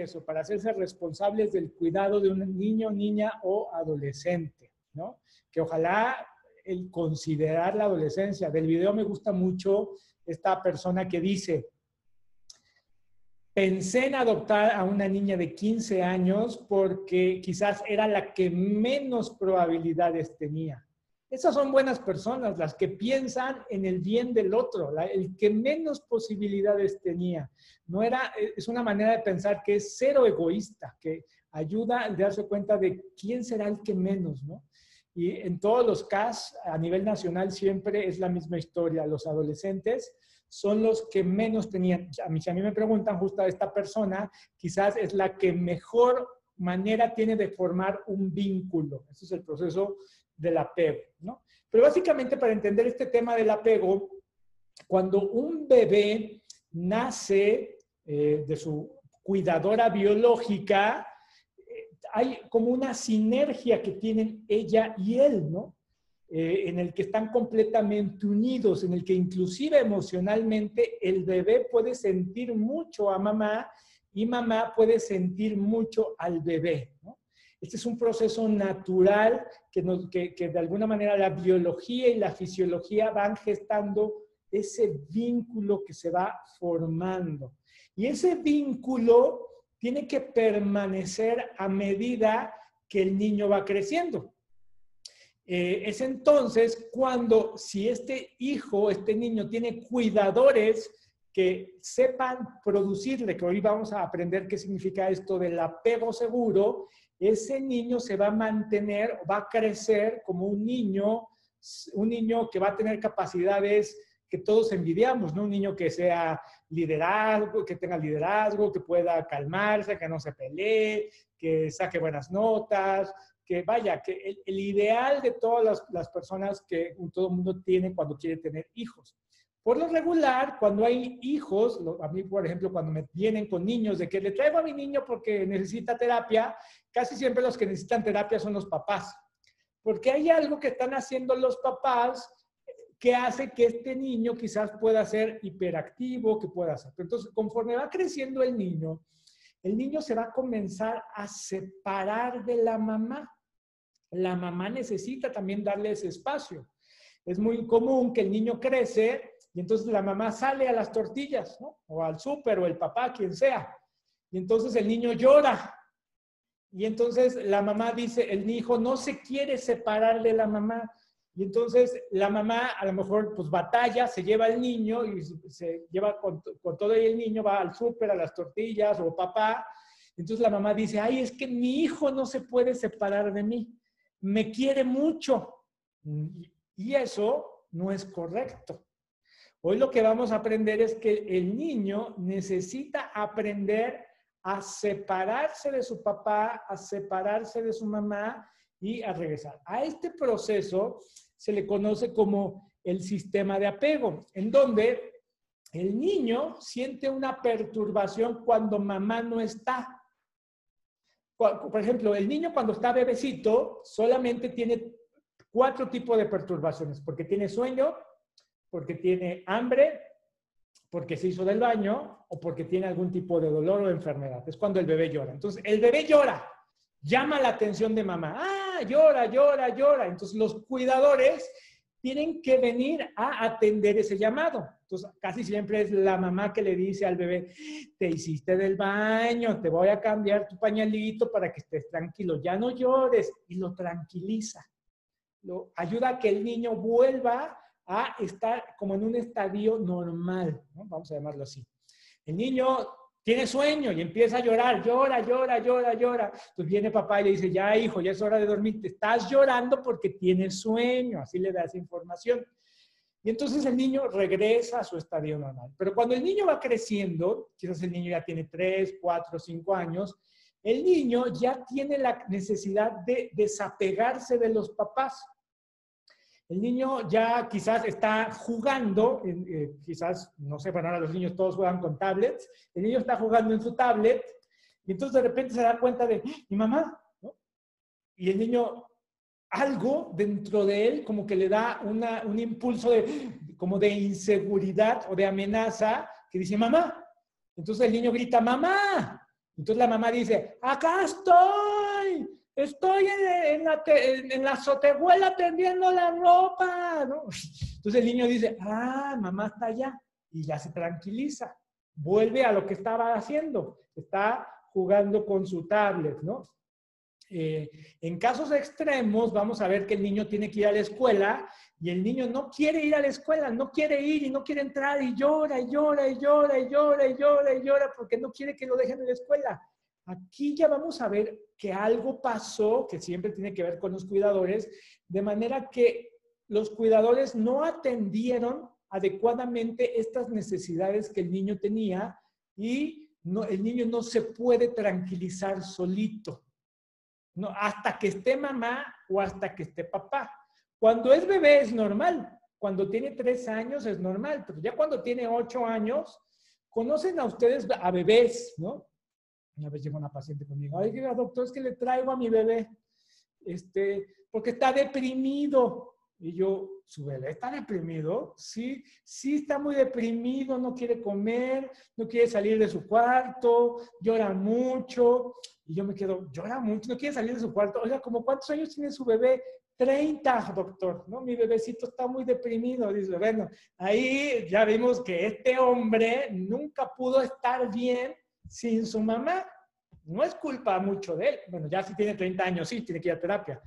eso, para hacerse responsables del cuidado de un niño, niña o adolescente, ¿no? Que ojalá el considerar la adolescencia. Del video me gusta mucho esta persona que dice, pensé en adoptar a una niña de 15 años porque quizás era la que menos probabilidades tenía. Esas son buenas personas, las que piensan en el bien del otro, el que menos posibilidades tenía. No era, es una manera de pensar que es cero egoísta, que ayuda a darse cuenta de quién será el que menos, ¿no? Y en todos los casos, a nivel nacional, siempre es la misma historia. Los adolescentes son los que menos tenían. A mí, si a mí me preguntan justo a esta persona, quizás es la que mejor manera tiene de formar un vínculo. Ese es el proceso del apego, ¿no? Pero básicamente para entender este tema del apego, cuando un bebé nace eh, de su cuidadora biológica, eh, hay como una sinergia que tienen ella y él, ¿no? Eh, en el que están completamente unidos, en el que inclusive emocionalmente el bebé puede sentir mucho a mamá y mamá puede sentir mucho al bebé. Este es un proceso natural que, de alguna manera la biología y la fisiología van gestando ese vínculo que se va formando. Y ese vínculo tiene que permanecer a medida que el niño va creciendo. Eh, es entonces cuando si este hijo, este niño tiene cuidadores que sepan producirle, que hoy vamos a aprender qué significa esto del apego seguro, ese niño se va a mantener, va a crecer como un niño, un niño que va a tener capacidades que todos envidiamos, ¿no? Un niño que sea liderazgo, que tenga liderazgo, que pueda calmarse, que no se pelee, que saque buenas notas, que vaya, que el, ideal de todas las, personas que todo el mundo tiene cuando quiere tener hijos. Por lo regular, cuando hay hijos, a mí, por ejemplo, cuando me vienen con niños de que le traigo a mi niño porque necesita terapia, casi siempre los que necesitan terapia son los papás. Porque hay algo que están haciendo los papás que hace que este niño quizás pueda ser hiperactivo, que pueda ser. Entonces, conforme va creciendo el niño, el niño se va a comenzar a separar de la mamá. La mamá necesita también darle ese espacio. Es muy común que el niño crece y entonces la mamá sale a las tortillas, ¿no? O al súper o el papá, quien sea. Y entonces el niño llora. Y entonces la mamá dice, el hijo no se quiere separar de la mamá. Y entonces la mamá a lo mejor pues batalla, se lleva al niño y se lleva con, todo el niño va al súper, a las tortillas o papá. Entonces la mamá dice, ay, es que mi hijo no se puede separar de mí, me quiere mucho. Y eso no es correcto. Hoy lo que vamos a aprender es que el niño necesita aprender a separarse de su papá, a separarse de su mamá y a regresar. A este proceso se le conoce como el sistema de apego, en donde el niño siente una perturbación cuando mamá no está. Por ejemplo, el niño cuando está bebecito solamente tiene cuatro tipos de perturbaciones, porque tiene sueño, porque tiene hambre, porque se hizo del baño o porque tiene algún tipo de dolor o enfermedad. Es cuando el bebé llora. Entonces, el bebé llora, llama la atención de mamá. Ah, llora, llora, llora. Entonces los cuidadores tienen que venir a atender ese llamado. Entonces casi siempre es la mamá que le dice al bebé, te hiciste del baño, te voy a cambiar tu pañalito para que estés tranquilo, ya no llores y lo tranquiliza. Lo ayuda a que el niño vuelva a estar como en un estadio normal, vamos a llamarlo así. El niño tiene sueño y empieza a llorar, llora, llora, llora, llora. Entonces viene papá y le dice, ya hijo, ya es hora de dormir, te estás llorando porque tienes sueño, así le das información. Y entonces el niño regresa a su estadio normal. Pero cuando el niño va creciendo, quizás el niño ya tiene 3, 4, 5 años, el niño ya tiene la necesidad de desapegarse de los papás. El niño ya quizás está jugando, eh, quizás, no sé, bueno, ahora los niños todos juegan con tablets, el niño está jugando en su tablet y entonces de repente se da cuenta de, mi mamá, ¿no? Y el niño, algo dentro de él como que le da un impulso de, como de inseguridad o de amenaza que dice, mamá. Entonces el niño grita, mamá. Entonces la mamá dice, acá estoy, estoy en, la, en la tendiendo la ropa. ¿no? Entonces el niño dice, ah, mamá está allá y ya se tranquiliza. Vuelve a lo que estaba haciendo. Está jugando con su tablet, ¿no? Eh, en casos extremos, vamos a ver que el niño tiene que ir a la escuela y el niño no quiere ir a la escuela, no quiere ir y no quiere entrar y llora y llora y llora y llora y llora y llora porque no quiere que lo dejen en la escuela. Aquí ya vamos a ver que algo pasó, que siempre tiene que ver con los cuidadores, de manera que los cuidadores no atendieron adecuadamente estas necesidades que el niño tenía y el niño no se puede tranquilizar solito. No, hasta que esté mamá o hasta que esté papá. Cuando es bebé es normal. Cuando tiene tres años es normal, pero ya cuando tiene ocho años, conocen a ustedes a bebés, ¿no? Una vez llegó una paciente conmigo, ay, doctor, es que le traigo a mi bebé, este, porque está deprimido. Y yo, ¿su bebé está deprimido? Sí, sí está muy deprimido, no quiere comer, no quiere salir de su cuarto, llora mucho. Y yo me quedo, llora mucho, no quiere salir de su cuarto. Oiga, ¿como cuántos años tiene su bebé? 30, doctor, ¿no? Mi bebecito está muy deprimido. Dice, bueno, ahí ya vimos que este hombre nunca pudo estar bien sin su mamá. No es culpa mucho de él. Bueno, ya si tiene 30 años, sí, tiene que ir a terapia.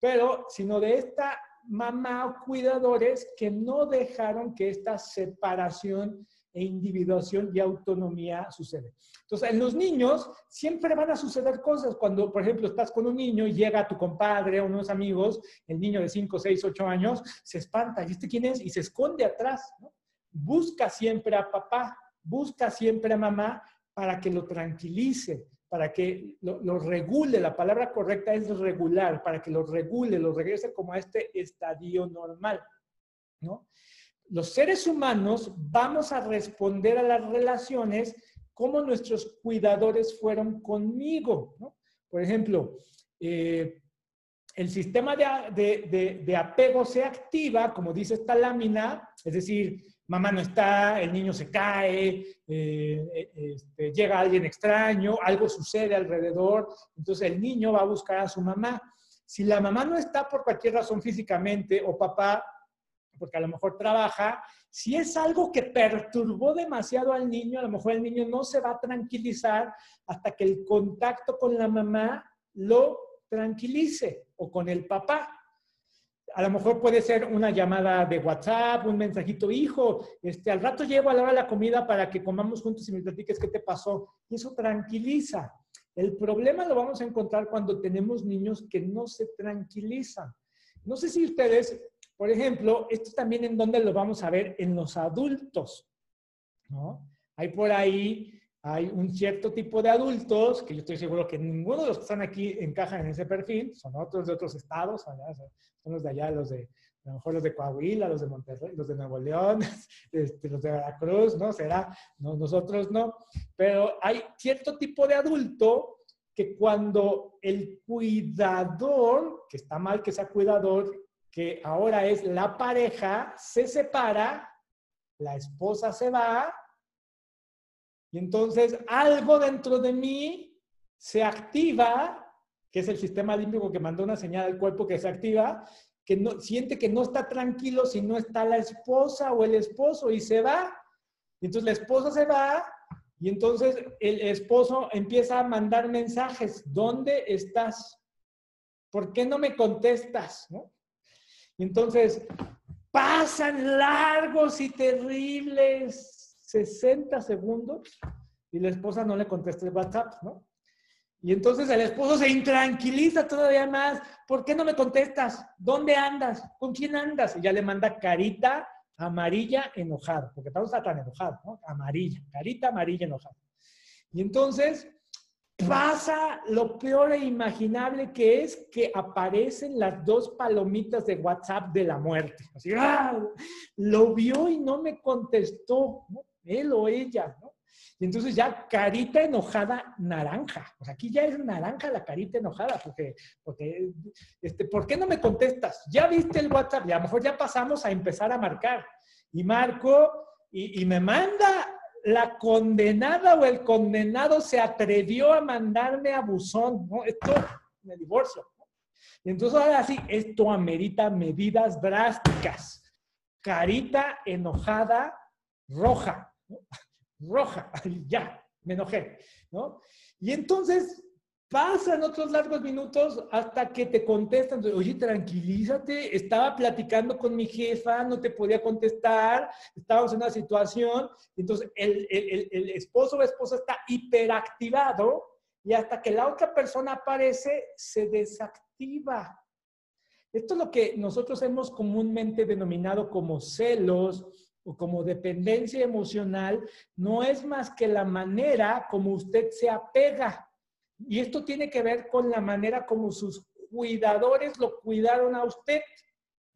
Pero, sino de esta mamá o cuidadores que no dejaron que esta separación e individuación y autonomía sucede. Entonces, en los niños siempre van a suceder cosas. Cuando, por ejemplo, estás con un niño y llega tu compadre o unos amigos, el niño de 5, 6, 8 años, se espanta. ¿Y este quién es? Y se esconde atrás. Busca siempre a papá, busca siempre a mamá para que lo tranquilice, para que lo, regule, la palabra correcta es regular, para que lo regule, lo regrese como a este estadio normal, ¿no? Los seres humanos vamos a responder a las relaciones como nuestros cuidadores fueron conmigo. Por ejemplo, eh, el sistema de, apego se activa, como dice esta lámina, es decir, mamá no está, el niño se cae, eh, este, llega alguien extraño, algo sucede alrededor, entonces el niño va a buscar a su mamá. Si la mamá no está por cualquier razón físicamente o papá, porque a lo mejor trabaja, si es algo que perturbó demasiado al niño, a lo mejor el niño no se va a tranquilizar hasta que el contacto con la mamá lo tranquilice o con el papá a lo mejor puede ser una llamada de WhatsApp, un mensajito, hijo, este, al rato llevo a la hora la comida para que comamos juntos y me platiques qué te pasó. Y eso tranquiliza. El problema lo vamos a encontrar cuando tenemos niños que no se tranquilizan. No sé si ustedes, por ejemplo, esto también en donde lo vamos a ver en los adultos, ¿no? Hay por ahí hay un cierto tipo de adultos, que yo estoy seguro que ninguno de los que están aquí encajan en ese perfil, son otros de otros estados, son los de allá, los de, a lo mejor los de Coahuila, los de Monterrey, los de Nuevo León, este, los de Veracruz, ¿no? Será, no, nosotros no. Pero hay cierto tipo de adulto que cuando el cuidador, que está mal que sea cuidador, que ahora es la pareja, se separa, la esposa se va, y entonces algo dentro de mí se activa, que es el sistema límbico que mandó una señal al cuerpo que se activa, que no, siente que no está tranquilo si no está la esposa o el esposo y se va. Y entonces la esposa se va y entonces el esposo empieza a mandar mensajes. ¿Dónde estás? ¿Por qué no me contestas? Y entonces pasan largos y terribles 60 segundos y la esposa no le contesta el WhatsApp, ¿no? Y entonces el esposo se intranquiliza todavía más. ¿Por qué no me contestas? ¿Dónde andas? ¿Con quién andas? Y ya le manda carita amarilla enojada, porque estamos tan enojado, ¿no? Amarilla, carita amarilla enojada. Y entonces pasa lo peor e imaginable que es que aparecen las dos palomitas de WhatsApp de la muerte. Así, ¡ah! Lo vio y no me contestó. ¿no? Él o ella, ¿no? Y entonces ya carita enojada naranja. O sea, aquí ya es naranja la carita enojada, porque, porque este, ¿por qué no me contestas? Ya viste el WhatsApp, y a lo mejor ya pasamos a empezar a marcar. Y marco y, y me manda la condenada o el condenado se atrevió a mandarme a buzón, ¿no? Esto me divorcio. Y entonces ahora sí, esto amerita medidas drásticas. Carita enojada, roja, roja, ya, me enojé, ¿no? Y entonces pasan otros largos minutos hasta que te contestan, oye, tranquilízate, estaba platicando con mi jefa, no te podía contestar, estábamos en una situación, entonces el, el, el esposo o esposa está hiperactivado y hasta que la otra persona aparece, se desactiva. Esto es lo que nosotros hemos comúnmente denominado como celos o como dependencia emocional, no es más que la manera como usted se apega. Y esto tiene que ver con la manera como sus cuidadores lo cuidaron a usted.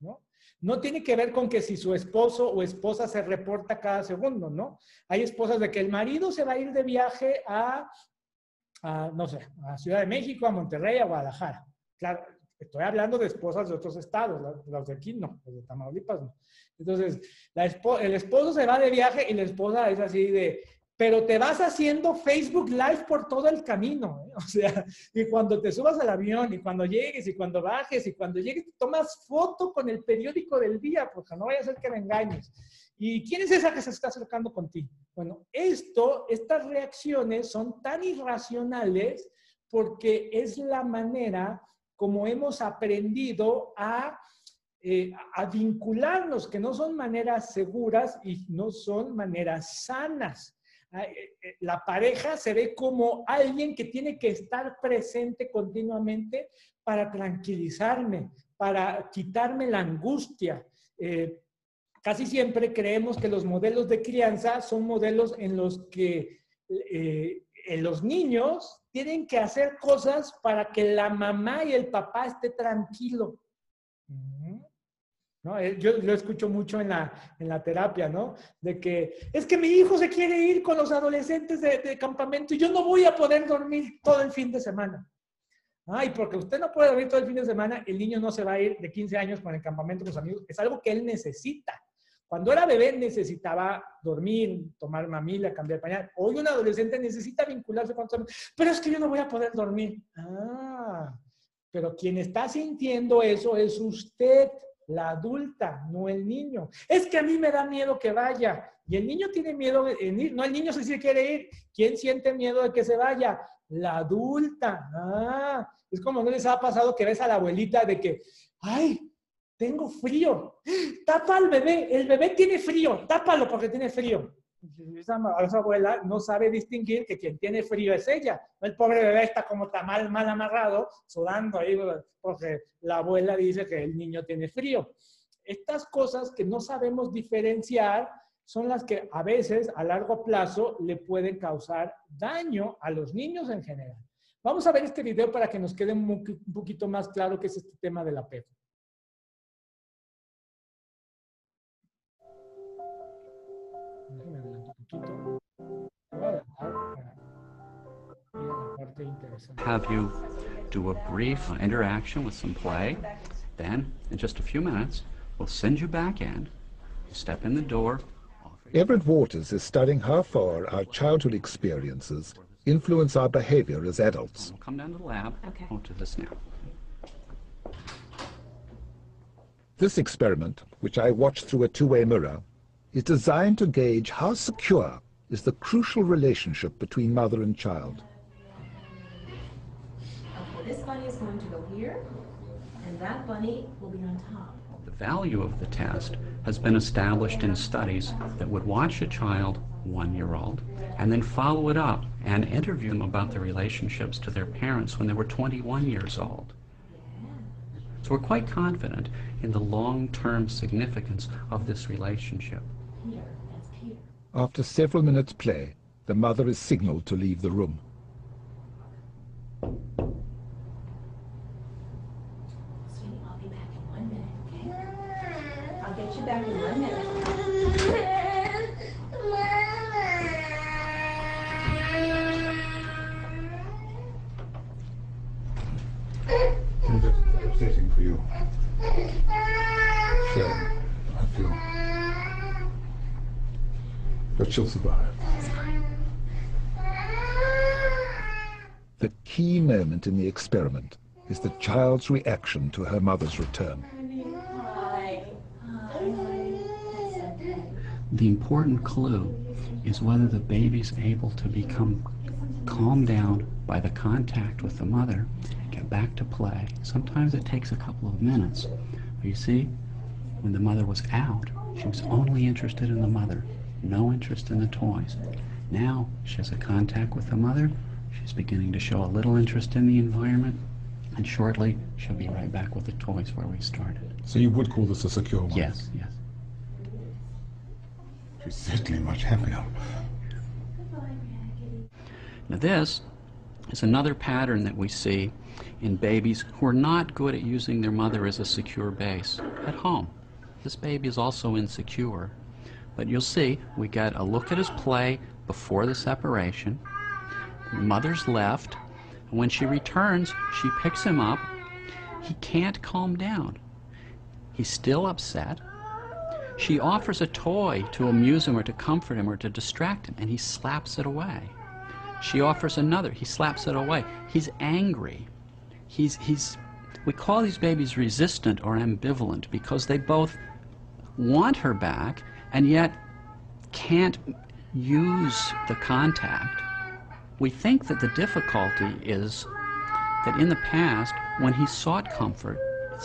¿no? No tiene que ver con que si su esposo o esposa se reporta cada segundo, ¿no? Hay esposas de que el marido se va a ir de viaje a no sé, a Ciudad de México, a Monterrey, a Guadalajara. Claro, estoy hablando de esposas de otros estados, los de aquí no, los de Tamaulipas no. Entonces, el esposo se va de viaje y la esposa es así de, pero te vas haciendo Facebook Live por todo el camino. ¿eh? O sea, y cuando te subas al avión, y cuando llegues, y cuando bajes, y cuando llegues, tomas foto con el periódico del día, porque no vaya a ser que me engañes. ¿Y quién es esa que se está acercando contigo? Bueno, esto, estas reacciones son tan irracionales porque es la manera como hemos aprendido a, eh, a vincularnos, que no son maneras seguras y no son maneras sanas. Eh, eh, la pareja se ve como alguien que tiene que estar presente continuamente para tranquilizarme, para quitarme la angustia. Casi siempre creemos que los modelos de crianza son modelos en los que los niños tienen que hacer cosas para que la mamá y el papá esté tranquilo. ¿No? Eh, yo lo escucho mucho en la, en la terapia, ¿no? De que es que mi hijo se quiere ir con los adolescentes de, de campamento y yo no voy a poder dormir todo el fin de semana. Ay, porque usted no puede dormir todo el fin de semana, el niño no se va a ir de 15 años con el campamento con sus amigos. Es algo que él necesita. Cuando era bebé necesitaba dormir, tomar mamila, cambiar pañal. Hoy un adolescente necesita vincularse con otros pero es que yo no voy a poder dormir. Ah, pero quien está sintiendo eso es usted, la adulta, no el niño. Es que a mí me da miedo que vaya. Y el niño tiene miedo de ir. No, el niño sí quiere ir. ¿Quién siente miedo de que se vaya? La adulta. Ah, es como no les ha pasado que ves a la abuelita de que, ay, tengo frío. Tapa al bebé, el bebé tiene frío, tápalo porque tiene frío. Esa, abuela no sabe distinguir que quien tiene frío es ella. El pobre bebé está como está mal, mal amarrado, sudando ahí, porque la abuela dice que el niño tiene frío. Estas cosas que no sabemos diferenciar son las que a veces a largo plazo le pueden causar daño a los niños en general. Vamos a ver este video para que nos quede un poquito más claro qué es este tema del apego. Have you do a brief interaction with some play. Then, in just a few minutes, we'll send you back in. Step in the door. Everett Waters is studying how far our childhood experiences influence our behavior as adults. We'll come down to the lab. Okay. We'll do this now. This experiment, which I watched through a two-way mirror, is designed to gauge how secure is the crucial relationship between mother and child. Okay, this bunny is going to go here, and that bunny will be on top. The value of the test has been established in studies that would watch a child, one year old, and then follow it up and interview them about their relationships to their parents when they were 21 years old. So we're quite confident in the long-term significance of this relationship. After several minutes play, the mother is signaled to leave the room. she'll survive. The key moment in the experiment is the child's reaction to her mother's return. The important clue is whether the baby's able to become calmed down by the contact with the mother, get back to play. Sometimes it takes a couple of minutes. But you see, when the mother was out, she was only interested in the mother no interest in the toys. Now she has a contact with the mother, she's beginning to show a little interest in the environment, and shortly she'll be right back with the toys where we started. So you would call this a secure one? Yes, yes. She's certainly much happier. Now this is another pattern that we see in babies who are not good at using their mother as a secure base at home. This baby is also insecure, but you'll see we get a look at his play before the separation. Mother's left, when she returns, she picks him up. He can't calm down. He's still upset. She offers a toy to amuse him or to comfort him or to distract him, and he slaps it away. She offers another. He slaps it away. He's angry. He's, he's, we call these babies resistant or ambivalent because they both want her back and yet can't use the contact. We think that the difficulty is that in the past, when he sought comfort,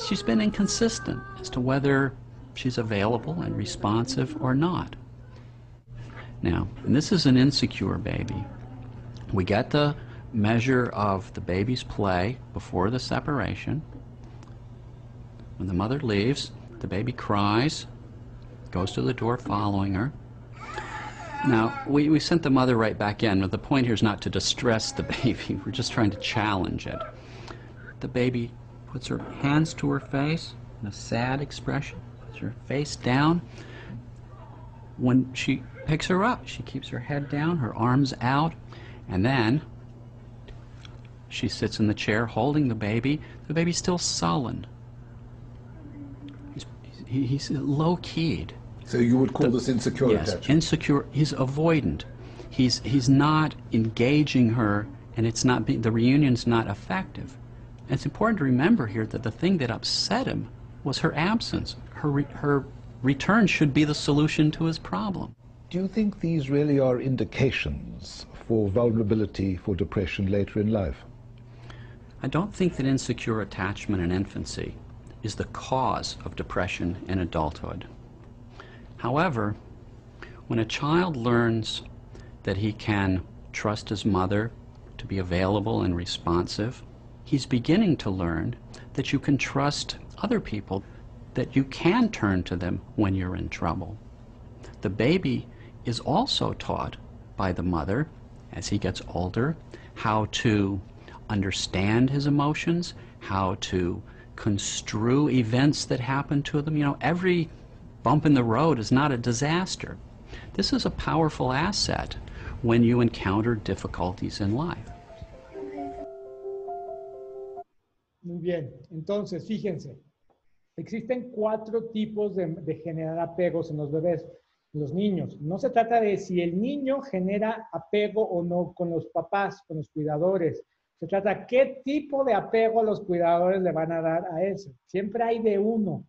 she's been inconsistent as to whether she's available and responsive or not. Now, this is an insecure baby. We get the measure of the baby's play before the separation. When the mother leaves, the baby cries, goes to the door following her. Now, we, we sent the mother right back in, but the point here is not to distress the baby. We're just trying to challenge it. The baby puts her hands to her face in a sad expression, puts her face down. When she picks her up, she keeps her head down, her arms out, and then she sits in the chair holding the baby. The baby's still sullen. He's, he's low-keyed. So you would call this insecure Yes, attachment? insecure. He's avoidant. He's he's not engaging her, and it's not be, the reunion's not effective. And it's important to remember here that the thing that upset him was her absence. Her re, her return should be the solution to his problem. Do you think these really are indications for vulnerability for depression later in life? I don't think that insecure attachment in infancy is the cause of depression in adulthood. However, when a child learns that he can trust his mother to be available and responsive, he's beginning to learn that you can trust other people, that you can turn to them when you're in trouble. The baby is also taught by the mother, as he gets older, how to understand his emotions, how to construe events that happen to them. You know, every bump in the road is not a disaster. This is a powerful asset when you encounter difficulties in life. Muy bien, entonces fíjense, existen cuatro tipos de, de generar apegos en los bebés, los niños. No se trata de si el niño genera apego o no con los papás, con los cuidadores. Se trata qué tipo de apego los cuidadores le van a dar a eso. Siempre hay de uno,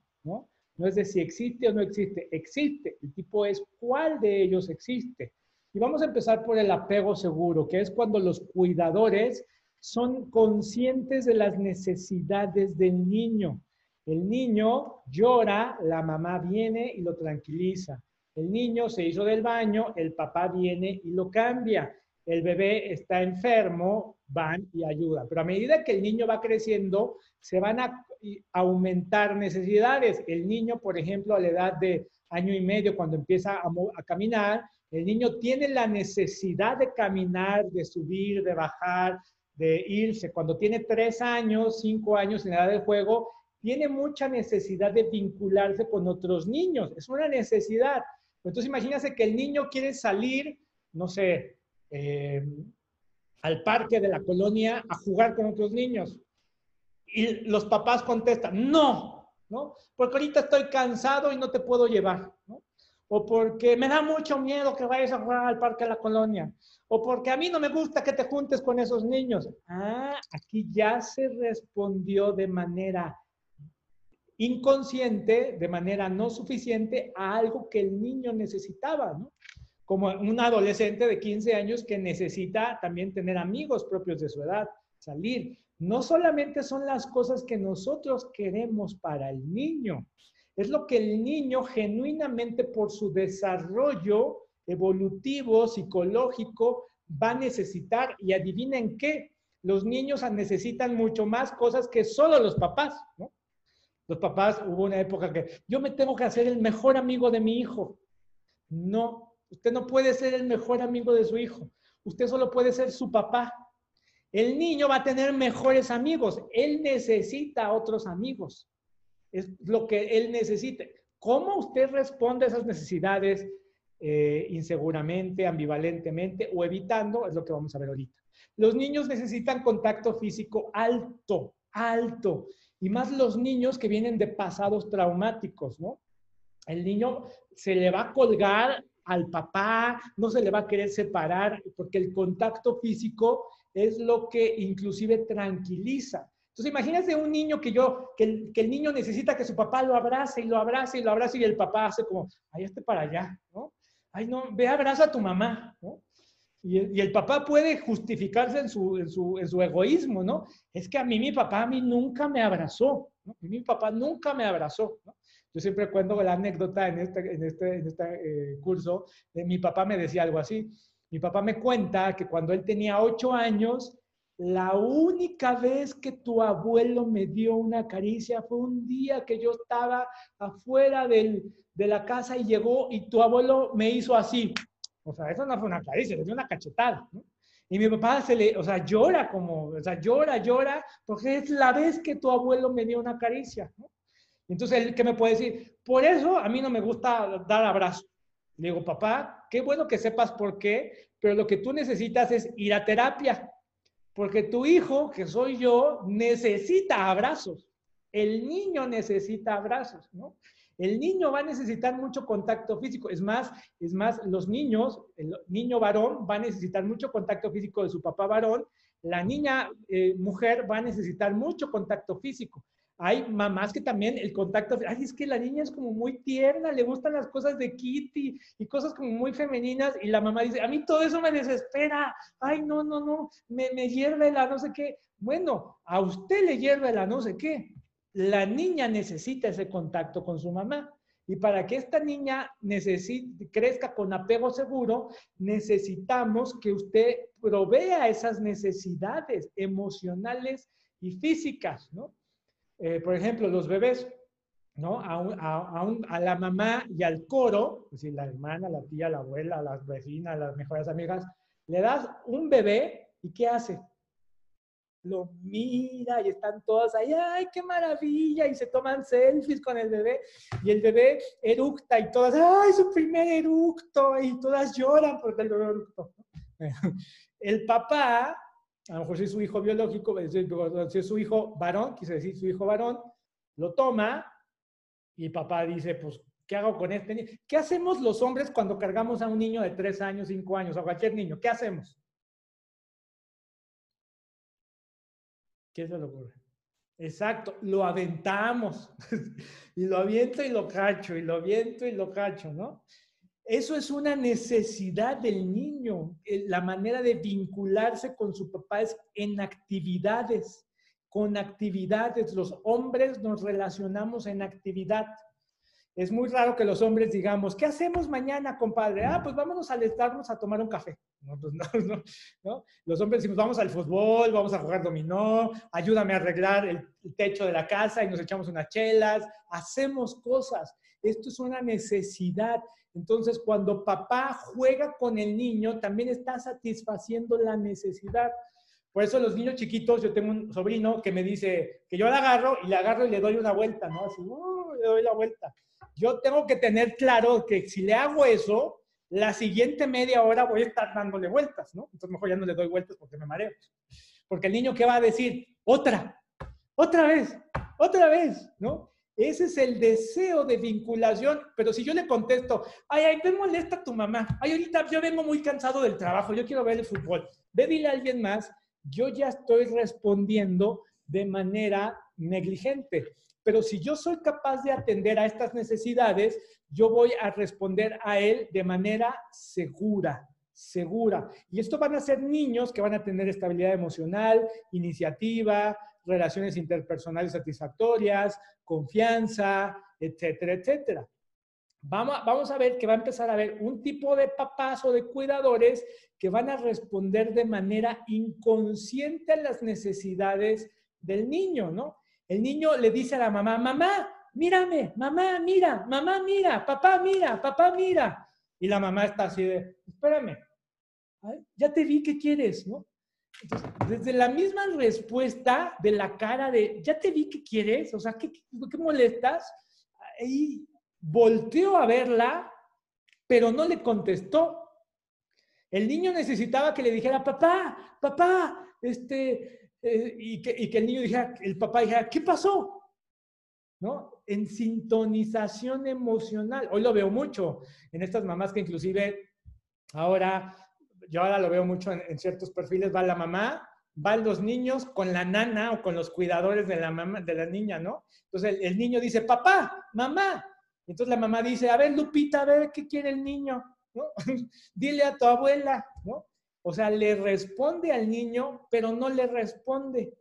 ¿no? Es de si existe o no existe. Existe. El tipo es cuál de ellos existe. Y vamos a empezar por el apego seguro, que es cuando los cuidadores son conscientes de las necesidades del niño. El niño llora, la mamá viene y lo tranquiliza. El niño se hizo del baño, el papá viene y lo cambia. El bebé está enfermo, van y ayudan. Pero a medida que el niño va creciendo, se van a aumentar necesidades. El niño, por ejemplo, a la edad de año y medio, cuando empieza a caminar, el niño tiene la necesidad de caminar, de subir, de bajar, de irse. Cuando tiene tres años, cinco años en la edad del juego, tiene mucha necesidad de vincularse con otros niños. Es una necesidad. Entonces, imagínense que el niño quiere salir, no sé, eh, al parque de la colonia a jugar con otros niños. Y los papás contestan, no, ¿no? Porque ahorita estoy cansado y no te puedo llevar, ¿no? o porque me da mucho miedo que vayas a jugar al parque de la colonia, o porque a mí no me gusta que te juntes con esos niños. Ah, aquí ya se respondió de manera inconsciente, de manera no suficiente, a algo que el niño necesitaba, ¿no? Como un adolescente de 15 años que necesita también tener amigos propios de su edad, salir. No solamente son las cosas que nosotros queremos para el niño, es lo que el niño genuinamente por su desarrollo evolutivo, psicológico, va a necesitar. Y adivinen qué, los niños necesitan mucho más cosas que solo los papás, ¿no? Los papás, hubo una época que yo me tengo que hacer el mejor amigo de mi hijo. No, usted no puede ser el mejor amigo de su hijo. Usted solo puede ser su papá. El niño va a tener mejores amigos. Él necesita otros amigos. Es lo que él necesite. ¿Cómo usted responde a esas necesidades eh, inseguramente, ambivalentemente o evitando? Es lo que vamos a ver ahorita. Los niños necesitan contacto físico alto, alto. Y más los niños que vienen de pasados traumáticos, ¿no? El niño se le va a colgar al papá, no se le va a querer separar, porque el contacto físico es lo que inclusive tranquiliza. Entonces, imagínate un niño que yo, que el, niño necesita que su papá lo abrace y lo abrace y lo abrace y el papá hace como, ay, este para allá, ¿no? Ay, no, ve, abraza a tu mamá, ¿no? Y el, y el papá puede justificarse en su, en, su, en su, egoísmo, ¿no? Es que a mí mi papá a mí nunca me abrazó, ¿no? Mi papá nunca me abrazó, ¿no? Yo siempre cuento la anécdota en este, en este, en este eh, curso, mi papá me decía algo así. Mi papá me cuenta que cuando él tenía ocho años, la única vez que tu abuelo me dio una caricia fue un día que yo estaba afuera del, de la casa y llegó y tu abuelo me hizo así. O sea, eso no fue una caricia, le una cachetada. Y mi papá se le, o sea, llora como, o sea, llora, llora, porque es la vez que tu abuelo me dio una caricia. Entonces, ¿qué me puede decir? Por eso a mí no me gusta dar abrazos. Le digo, papá, qué bueno que sepas por qué, pero lo que tú necesitas es ir a terapia. Porque tu hijo, que soy yo, necesita abrazos. El niño necesita abrazos, ¿no? El niño va a necesitar mucho contacto físico. Es más, es más, los niños, el niño varón va a necesitar mucho contacto físico de su papá varón. La niña eh, mujer va a necesitar mucho contacto físico. Hay mamás que también el contacto, ay, es que la niña es como muy tierna, le gustan las cosas de Kitty y cosas como muy femeninas y la mamá dice, a mí todo eso me desespera, ay, no, no, no, me, me hierve la no sé qué. Bueno, a usted le hierve la no sé qué. La niña necesita ese contacto con su mamá. Y para que esta niña crezca con apego seguro, necesitamos que usted provea esas necesidades emocionales y físicas, ¿no? Eh, por ejemplo, los bebés, ¿no? A, un, a, un, a, la mamá y al coro, es decir, la hermana, la tía, la abuela, las vecinas, las mejores amigas, le das un bebé y ¿qué hace? Lo mira y están todas ahí, ¡ay, qué maravilla! Y se toman selfies con el bebé y el bebé eructa y todas, ¡ay, su primer eructo! Y todas lloran porque el bebé eructó. El papá a lo mejor si es su hijo biológico, si es su hijo varón, quise decir su hijo varón, lo toma y papá dice, pues, ¿qué hago con este niño? ¿Qué hacemos los hombres cuando cargamos a un niño de 3 años, 5 años, a cualquier niño? ¿Qué hacemos? ¿Qué se le ocurre? Exacto, lo aventamos. y lo aviento y lo cacho, y lo aviento y lo cacho, ¿no? Eso es una necesidad del niño. La manera de vincularse con su papá es en actividades, con actividades. Los hombres nos relacionamos en actividad. Es muy raro que los hombres digamos, ¿qué hacemos mañana, compadre? Ah, pues vámonos a alistarnos a tomar un café. No, pues Los hombres decimos, vamos al fútbol, vamos a jugar dominó, ayúdame a arreglar el techo de la casa y nos echamos unas chelas. Hacemos cosas. Esto es una necesidad. Entonces, cuando papá juega con el niño, también está satisfaciendo la necesidad. Por eso los niños chiquitos, yo tengo un sobrino que me dice que yo la agarro y le agarro y le doy una vuelta, ¿no? Así, uh, le doy la vuelta. Yo tengo que tener claro que si le hago eso, la siguiente media hora voy a estar dándole vueltas, ¿no? Entonces mejor ya no le doy vueltas porque me mareo. Porque el niño, ¿qué va a decir? Otra, otra vez, otra vez, ¿no? Ese es el deseo de vinculación, pero si yo le contesto, ay, ay, me molesta tu mamá, ay, ahorita yo vengo muy cansado del trabajo, yo quiero ver el fútbol, ve dile a alguien más, yo ya estoy respondiendo de manera negligente. Pero si yo soy capaz de atender a estas necesidades, yo voy a responder a él de manera segura, segura. Y esto van a ser niños que van a tener estabilidad emocional, iniciativa, relaciones interpersonales satisfactorias, confianza, etcétera, etcétera. Vamos, vamos a ver que va a empezar a haber un tipo de papás o de cuidadores que van a responder de manera inconsciente a las necesidades del niño, ¿no? El niño le dice a la mamá, mamá, mírame, mamá, mira, mamá, mira, papá, mira, papá, mira. Y la mamá está así de, espérame, ya te vi, ¿qué quieres? ¿no? Desde la misma respuesta de la cara de, ya te vi, ¿qué quieres? O sea, ¿qué, qué molestas? Ahí volteó a verla, pero no le contestó. El niño necesitaba que le dijera, papá, papá, este, eh, y, que, y, que, el niño dijera, el papá dijera, ¿qué pasó? ¿No? En sintonización emocional. Hoy lo veo mucho en estas mamás que inclusive ahora, yo ahora lo veo mucho en, ciertos perfiles, va la mamá, van los niños con la nana o con los cuidadores de la, mamá, de la niña, ¿no? Entonces el, el niño dice, papá, mamá. Entonces la mamá dice, a ver, Lupita, a ver, ¿qué quiere el niño? ¿No? Dile a tu abuela, ¿no? O sea, le responde al niño, pero no le responde.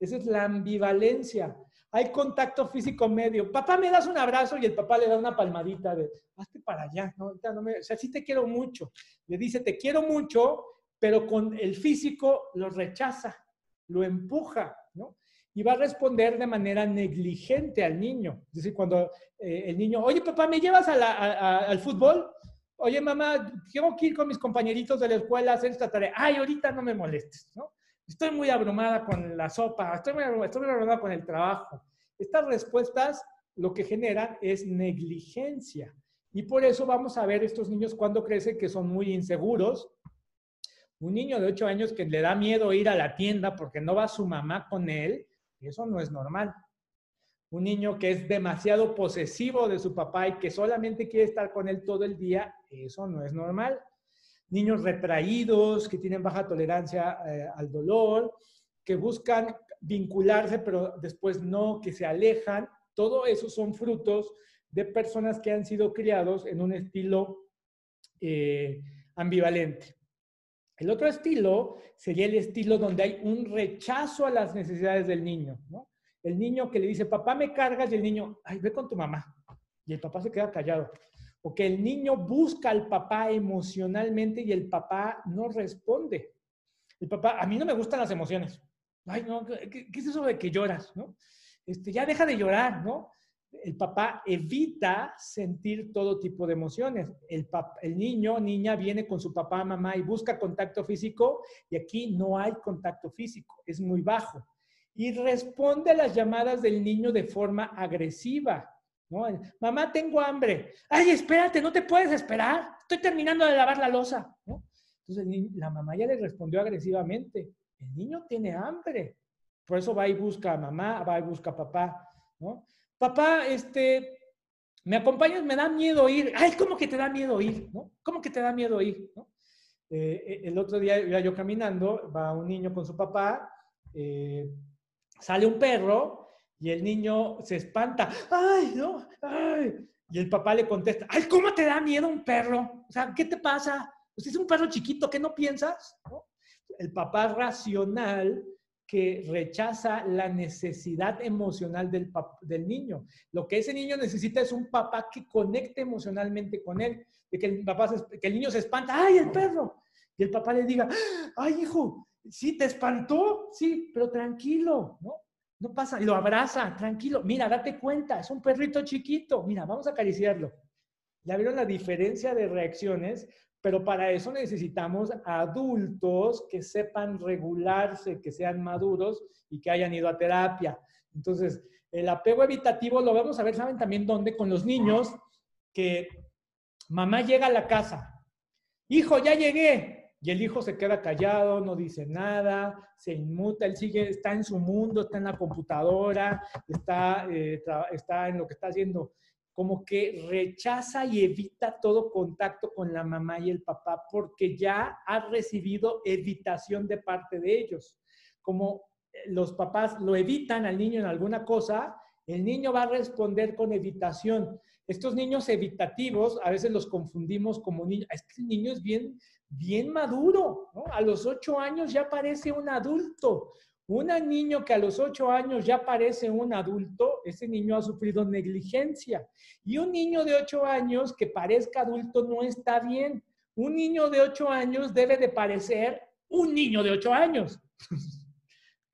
Esa es la ambivalencia. Hay contacto físico medio. Papá, me das un abrazo y el papá le da una palmadita de, hazte para allá. ¿no? no me... o sea, sí te quiero mucho. Le dice, te quiero mucho, pero con el físico lo rechaza, lo empuja, ¿no? Y va a responder de manera negligente al niño. Es decir, cuando eh, el niño, oye, papá, ¿me llevas a la, a, a, al fútbol? oye mamá, tengo que ir con mis compañeritos de la escuela a hacer esta tarea. Ay, ahorita no me molestes, ¿no? Estoy muy abrumada con la sopa, estoy muy, abrumada, con el trabajo. Estas respuestas lo que generan es negligencia. Y por eso vamos a ver estos niños cuando crecen que son muy inseguros. Un niño de 8 años que le da miedo ir a la tienda porque no va su mamá con él, eso no es normal un niño que es demasiado posesivo de su papá y que solamente quiere estar con él todo el día, eso no es normal. Niños retraídos, que tienen baja tolerancia eh, al dolor, que buscan vincularse, pero después no, que se alejan, todo eso son frutos de personas que han sido criados en un estilo eh, ambivalente. El otro estilo sería el estilo donde hay un rechazo a las necesidades del niño, el niño que le dice, papá, me cargas, y el niño, ay, ve con tu mamá. Y el papá se queda callado. O que el niño busca al papá emocionalmente y el papá no responde. El papá, a mí no me gustan las emociones. Ay, no, ¿qué, qué es eso de que lloras? ¿no? Este, ya deja de llorar, ¿no? El papá evita sentir todo tipo de emociones. El, papá, el niño, niña viene con su papá, mamá y busca contacto físico y aquí no hay contacto físico, es muy bajo y responde a las llamadas del niño de forma agresiva. Mamá, tengo hambre. Ay, espérate, no te puedes esperar. Estoy terminando de lavar la losa. Entonces la mamá ya le respondió agresivamente. El niño tiene hambre. Por eso va y busca a mamá, va y busca a papá. Papá, este, ¿me acompañas? Me da miedo ir. Ay, ¿cómo que te da miedo ir? ¿Cómo que te da miedo ir? ¿no? Eh, el otro día iba yo caminando, va un niño con su papá. Eh, sale un perro y el niño se espanta. ¡Ay, no! ¡Ay! Y el papá le contesta, ¡ay, cómo te da miedo un perro! O sea, ¿qué te pasa? Pues es un perro chiquito, ¿qué no piensas? El papá racional que rechaza la necesidad emocional del, del niño. Lo que ese niño necesita es un papá que conecte emocionalmente con él, de que el, papá que el niño se espanta, ¡ay, el perro! Y el papá le diga, ¡ay, hijo! Sí, te espantó, sí, pero tranquilo, ¿no? No pasa, lo abraza, tranquilo. Mira, date cuenta, es un perrito chiquito. Mira, vamos a acariciarlo. Ya vieron la diferencia de reacciones, pero para eso necesitamos adultos que sepan regularse, que sean maduros y que hayan ido a terapia. Entonces, el apego evitativo lo vamos a ver, ¿saben también dónde? Con los niños que mamá llega a la casa. Hijo, ya llegué. Y el hijo se queda callado, no dice nada, se inmuta, él sigue, está en su mundo, está en la computadora, está, eh, está en lo que está haciendo. Como que rechaza y evita todo contacto con la mamá y el papá porque ya ha recibido evitación de parte de ellos. Como eh, los papás lo evitan al niño en alguna cosa, el niño va a responder con evitación. Estos niños evitativos a veces los confundimos como niños. Es que el niño es bien, bien maduro, ¿no? A los ocho años ya parece un adulto. Un niño que a los ocho años ya parece un adulto, ese niño ha sufrido negligencia. Y un niño de ocho años que parezca adulto no está bien. Un niño de ocho años debe de parecer un niño de ocho años.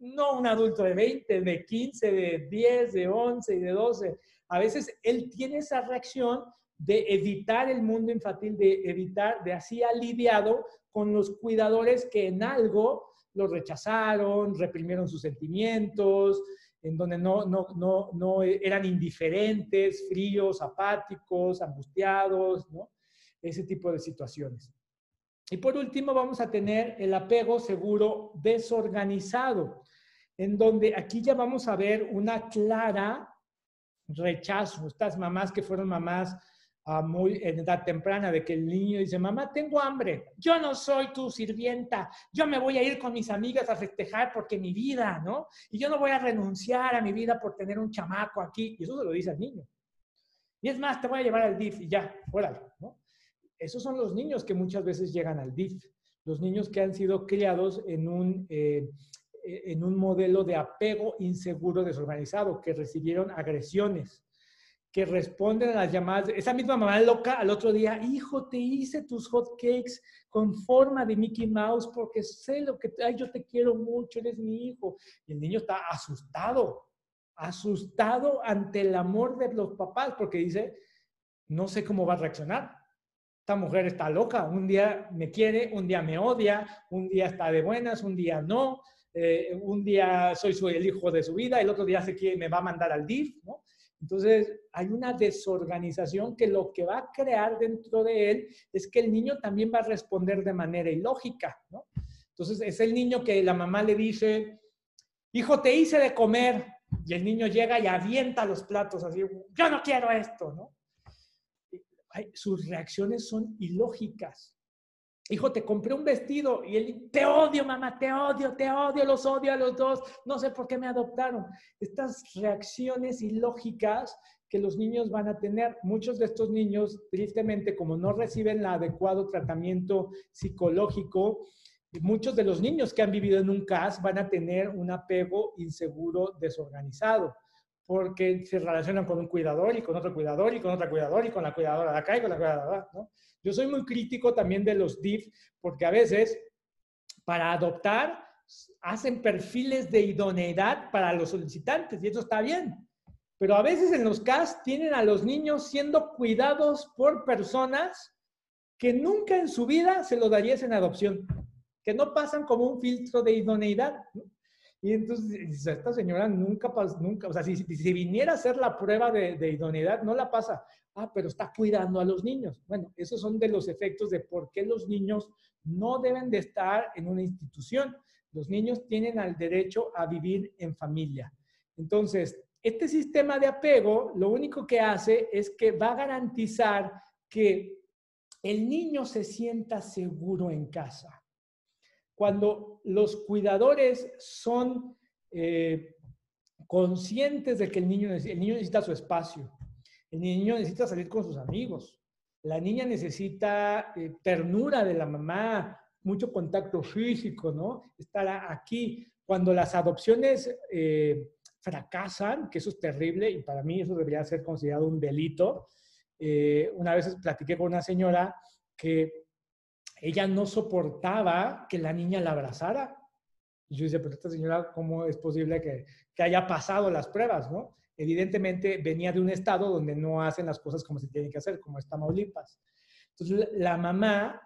No un adulto de 20, de 15, de 10, de 11 y de 12. A veces él tiene esa reacción de evitar el mundo infantil, de evitar, de así ha lidiado con los cuidadores que en algo lo rechazaron, reprimieron sus sentimientos, en donde no, no, no, no eran indiferentes, fríos, apáticos, angustiados. Ese tipo de situaciones. Y por último vamos a tener el apego seguro desorganizado, en donde aquí ya vamos a ver una clara rechazo. Estas mamás que fueron mamás a muy en edad temprana, de que el niño dice, mamá, tengo hambre, yo no soy tu sirvienta, yo me voy a ir con mis amigas a festejar porque mi vida, ¿no? Y yo no voy a renunciar a mi vida por tener un chamaco aquí. Y eso se lo dice al niño. Y es más, te voy a llevar al DIF y ya, fuera, ¿no? Esos son los niños que muchas veces llegan al DIF, los niños que han sido criados en un, eh, en un modelo de apego inseguro desorganizado, que recibieron agresiones, que responden a las llamadas. Esa misma mamá loca al otro día, hijo, te hice tus hot cakes con forma de Mickey Mouse porque sé lo que, ay, yo te quiero mucho, eres mi hijo. Y el niño está asustado, asustado ante el amor de los papás porque dice, no sé cómo va a reaccionar. Esta mujer está loca, un día me quiere, un día me odia, un día está de buenas, un día no, eh, un día soy, el hijo de su vida, el otro día se quiere, me va a mandar al DIF, ¿no? Entonces, hay una desorganización que lo que va a crear dentro de él es que el niño también va a responder de manera ilógica. Entonces, es el niño que la mamá le dice, hijo, te hice de comer, y el niño llega y avienta los platos así, yo no quiero esto, ¿no? Sus reacciones son ilógicas. Hijo, te compré un vestido y él, te odio, mamá, te odio, te odio, los odio a los dos, no sé por qué me adoptaron. Estas reacciones ilógicas que los niños van a tener, muchos de estos niños, tristemente, como no reciben el adecuado tratamiento psicológico, muchos de los niños que han vivido en un CAS van a tener un apego inseguro, desorganizado porque se relacionan con un cuidador y con otro cuidador y con otra cuidador y con la cuidadora de acá y con la cuidadora ¿no? Yo soy muy crítico también de los DIF porque a veces para adoptar hacen perfiles de idoneidad para los solicitantes y eso está bien. Pero a veces en los CAS tienen a los niños siendo cuidados por personas que nunca en su vida se lo darías en adopción, que no pasan como un filtro de idoneidad. ¿no? Y entonces, esta señora nunca, nunca, o sea, si, si viniera a hacer la prueba de, de, idoneidad, no la pasa. Ah, pero está cuidando a los niños. Bueno, esos son de los efectos de por qué los niños no deben de estar en una institución. Los niños tienen el derecho a vivir en familia. Entonces, este sistema de apego lo único que hace es que va a garantizar que el niño se sienta seguro en casa cuando los cuidadores son eh, conscientes de que el niño, el niño necesita su espacio, el niño necesita salir con sus amigos, la niña necesita eh, ternura de la mamá, mucho contacto físico, ¿no? Estar aquí. Cuando las adopciones eh, fracasan, que eso es terrible y para mí eso debería ser considerado un delito, una vez platiqué con una señora que ella no soportaba que la niña la abrazara. Y yo decía, pero esta señora, ¿cómo es posible que, que, haya pasado las pruebas, no? Evidentemente venía de un estado donde no hacen las cosas como se tienen que hacer, como es Tamaulipas. Entonces la mamá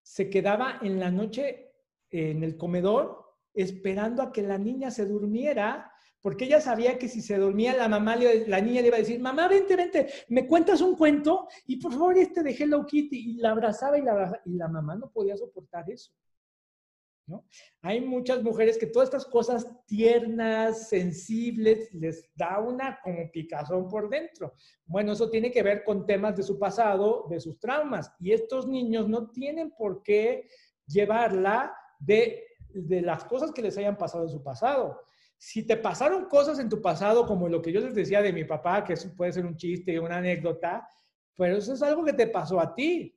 se quedaba en la noche en el comedor esperando a que la niña se durmiera porque ella sabía que si se dormía la mamá, la niña le iba a decir, mamá, vente, vente, me cuentas un cuento y por favor este de Hello Kitty. Y la abrazaba y la abrazaba. Y la mamá no podía soportar eso. ¿no? Hay muchas mujeres que todas estas cosas tiernas, sensibles, les da una como picazón por dentro. Bueno, eso tiene que ver con temas de su pasado, de sus traumas. Y estos niños no tienen por qué llevarla de, de las cosas que les hayan pasado en su pasado. Si te pasaron cosas en tu pasado, como lo que yo les decía de mi papá, que eso puede ser un chiste, una anécdota, pero eso es algo que te pasó a ti.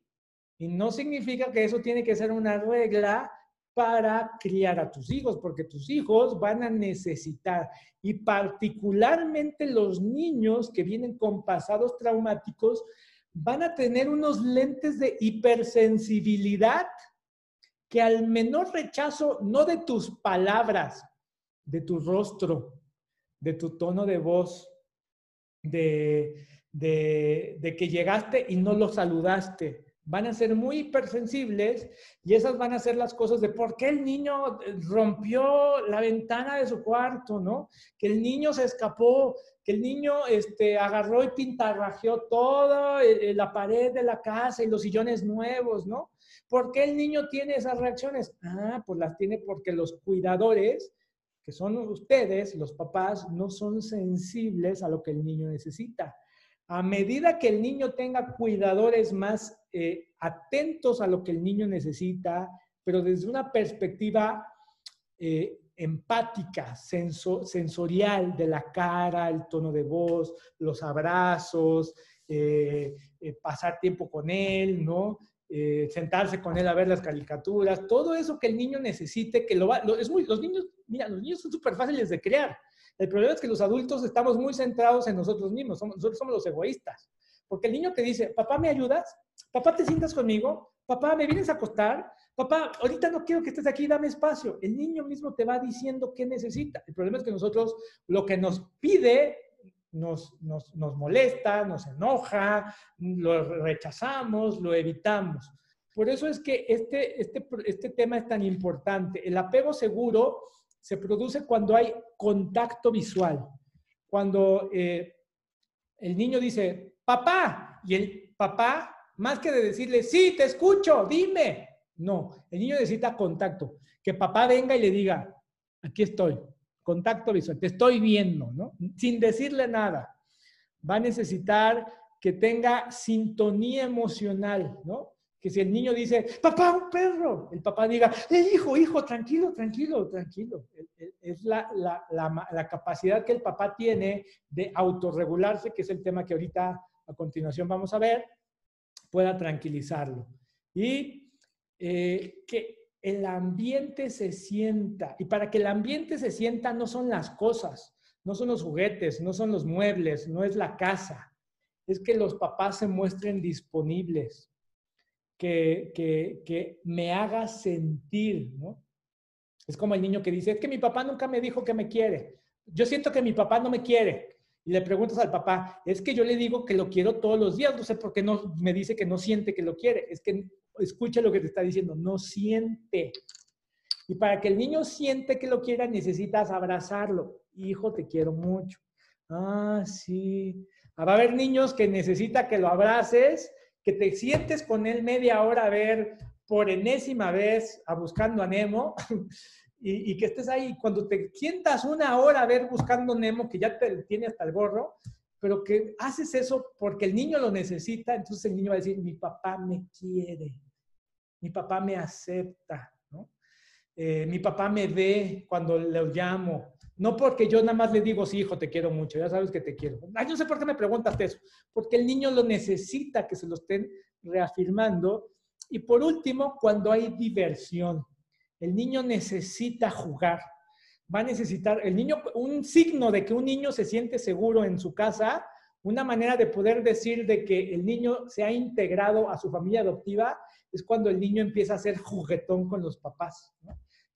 Y no significa que eso tiene que ser una regla para criar a tus hijos, porque tus hijos van a necesitar, y particularmente los niños que vienen con pasados traumáticos, van a tener unos lentes de hipersensibilidad que al menor rechazo, no de tus palabras, de tu rostro, de tu tono de voz, de, de, que llegaste y no lo saludaste, van a ser muy hipersensibles y esas van a ser las cosas de por qué el niño eh, rompió la ventana de su cuarto, ¿no? Que el niño se escapó, que el niño este, agarró y pintarrajeó toda eh, eh, la pared de la casa y los sillones nuevos, ¿no? ¿Por qué el niño tiene esas reacciones? Ah, pues las tiene porque los cuidadores, que son ustedes, los papás, no son sensibles a lo que el niño necesita. A medida que el niño tenga cuidadores más eh, atentos a lo que el niño necesita, pero desde una perspectiva eh, empática, sensorial de la cara, el tono de voz, los abrazos, eh, pasar tiempo con él, ¿no? Sentarse con él a ver las caricaturas, todo eso que el niño necesite, que lo va, es muy, los niños, mira, los niños son súper fáciles de crear. El problema es que los adultos estamos muy centrados en nosotros mismos, somos, nosotros somos los egoístas. Porque el niño te dice, papá, ¿me ayudas? Papá, ¿te sientas conmigo? Papá, ¿me vienes a acostar? Papá, ahorita no quiero que estés aquí, dame espacio. El niño mismo te va diciendo qué necesita. El problema es que nosotros lo que nos pide nos, nos, nos molesta, nos enoja, lo rechazamos, lo evitamos. Por eso es que este, este, este tema es tan importante. El apego seguro se produce cuando hay contacto visual. Cuando eh, el niño dice, papá, y el papá, más que de decirle, sí, te escucho, dime. No, el niño necesita contacto. Que papá venga y le diga, aquí estoy, contacto visual, te estoy viendo, ¿no? Sin decirle nada. Va a necesitar que tenga sintonía emocional, ¿no? Que si el niño dice, papá, un perro, el papá diga, eh, hijo, hijo, tranquilo, tranquilo, tranquilo. Es la, la, la, capacidad que el papá tiene de autorregularse, que es el tema que ahorita a continuación vamos a ver, pueda tranquilizarlo. Y eh, que el ambiente se sienta, y para que el ambiente se sienta no son las cosas, no son los juguetes, no son los muebles, no es la casa, es que los papás se muestren disponibles que, me haga sentir, ¿no? Es como el niño que dice, es que mi papá nunca me dijo que me quiere. Yo siento que mi papá no me quiere. Y le preguntas al papá, es que yo le digo que lo quiero todos los días, no sé por qué no me dice que no siente que lo quiere. Es que escucha lo que te está diciendo, no siente. Y para que el niño siente que lo quiera, necesitas abrazarlo. Hijo, te quiero mucho. Ah, sí. Va a haber niños que necesita que lo abraces que te sientes con él media hora a ver por enésima vez a Buscando a Nemo y, que estés ahí. Cuando te sientas una hora a ver Buscando Nemo, que ya te tiene hasta el gorro, pero que haces eso porque el niño lo necesita, entonces el niño va a decir, mi papá me quiere, mi papá me acepta, ¿no? Eh, mi papá me ve cuando le llamo, no porque yo nada más le digo, sí, hijo, te quiero mucho, ya sabes que te quiero. No sé por qué me preguntas eso, porque el niño lo necesita que se lo estén reafirmando. Y por último, cuando hay diversión, el niño necesita jugar. Va a necesitar, el niño, un signo de que un niño se siente seguro en su casa, una manera de poder decir de que el niño se ha integrado a su familia adoptiva es cuando el niño empieza a ser juguetón con los papás.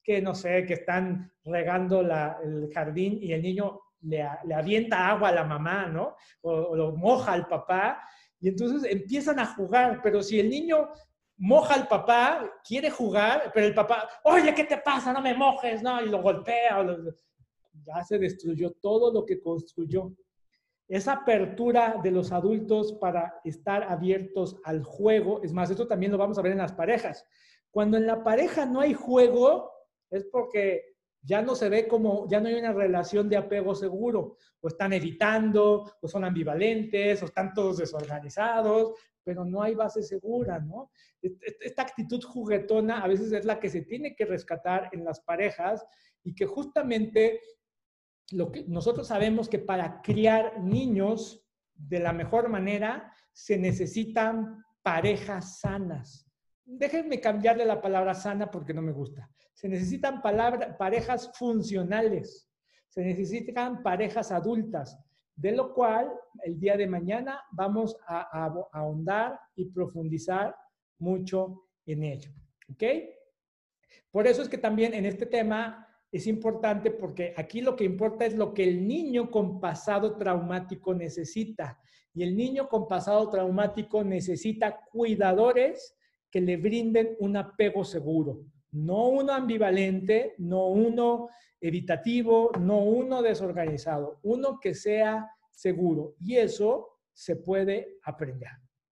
que no sé, que están regando el jardín y el niño le, avienta agua a la mamá, ¿no? O, lo moja al papá. Y entonces empiezan a jugar, pero si el niño moja al papá, quiere jugar, pero el papá, oye, ¿qué te pasa? No me mojes, ¿no? Y lo golpea. ya se destruyó todo lo que construyó. Esa apertura de los adultos para estar abiertos al juego, es más, esto también lo vamos a ver en las parejas. Cuando en la pareja no hay juego, es porque ya no se ve como, ya no hay una relación de apego seguro, o están evitando, o son ambivalentes, o están todos desorganizados, pero no hay base segura, ¿no? Esta actitud juguetona a veces es la que se tiene que rescatar en las parejas y que justamente lo que nosotros sabemos que para criar niños de la mejor manera se necesitan parejas sanas. Déjenme cambiarle la palabra sana porque no me gusta. Se necesitan parejas funcionales. Se necesitan parejas adultas, de lo cual el día de mañana vamos a, ahondar y profundizar mucho en ello. ¿Ok? Por eso es que también en este tema es importante porque aquí lo que importa es lo que el niño con pasado traumático necesita. Y el niño con pasado traumático necesita cuidadores que le brinden un apego seguro. No uno ambivalente, no uno evitativo, no uno desorganizado, uno que sea seguro. Y eso se puede aprender.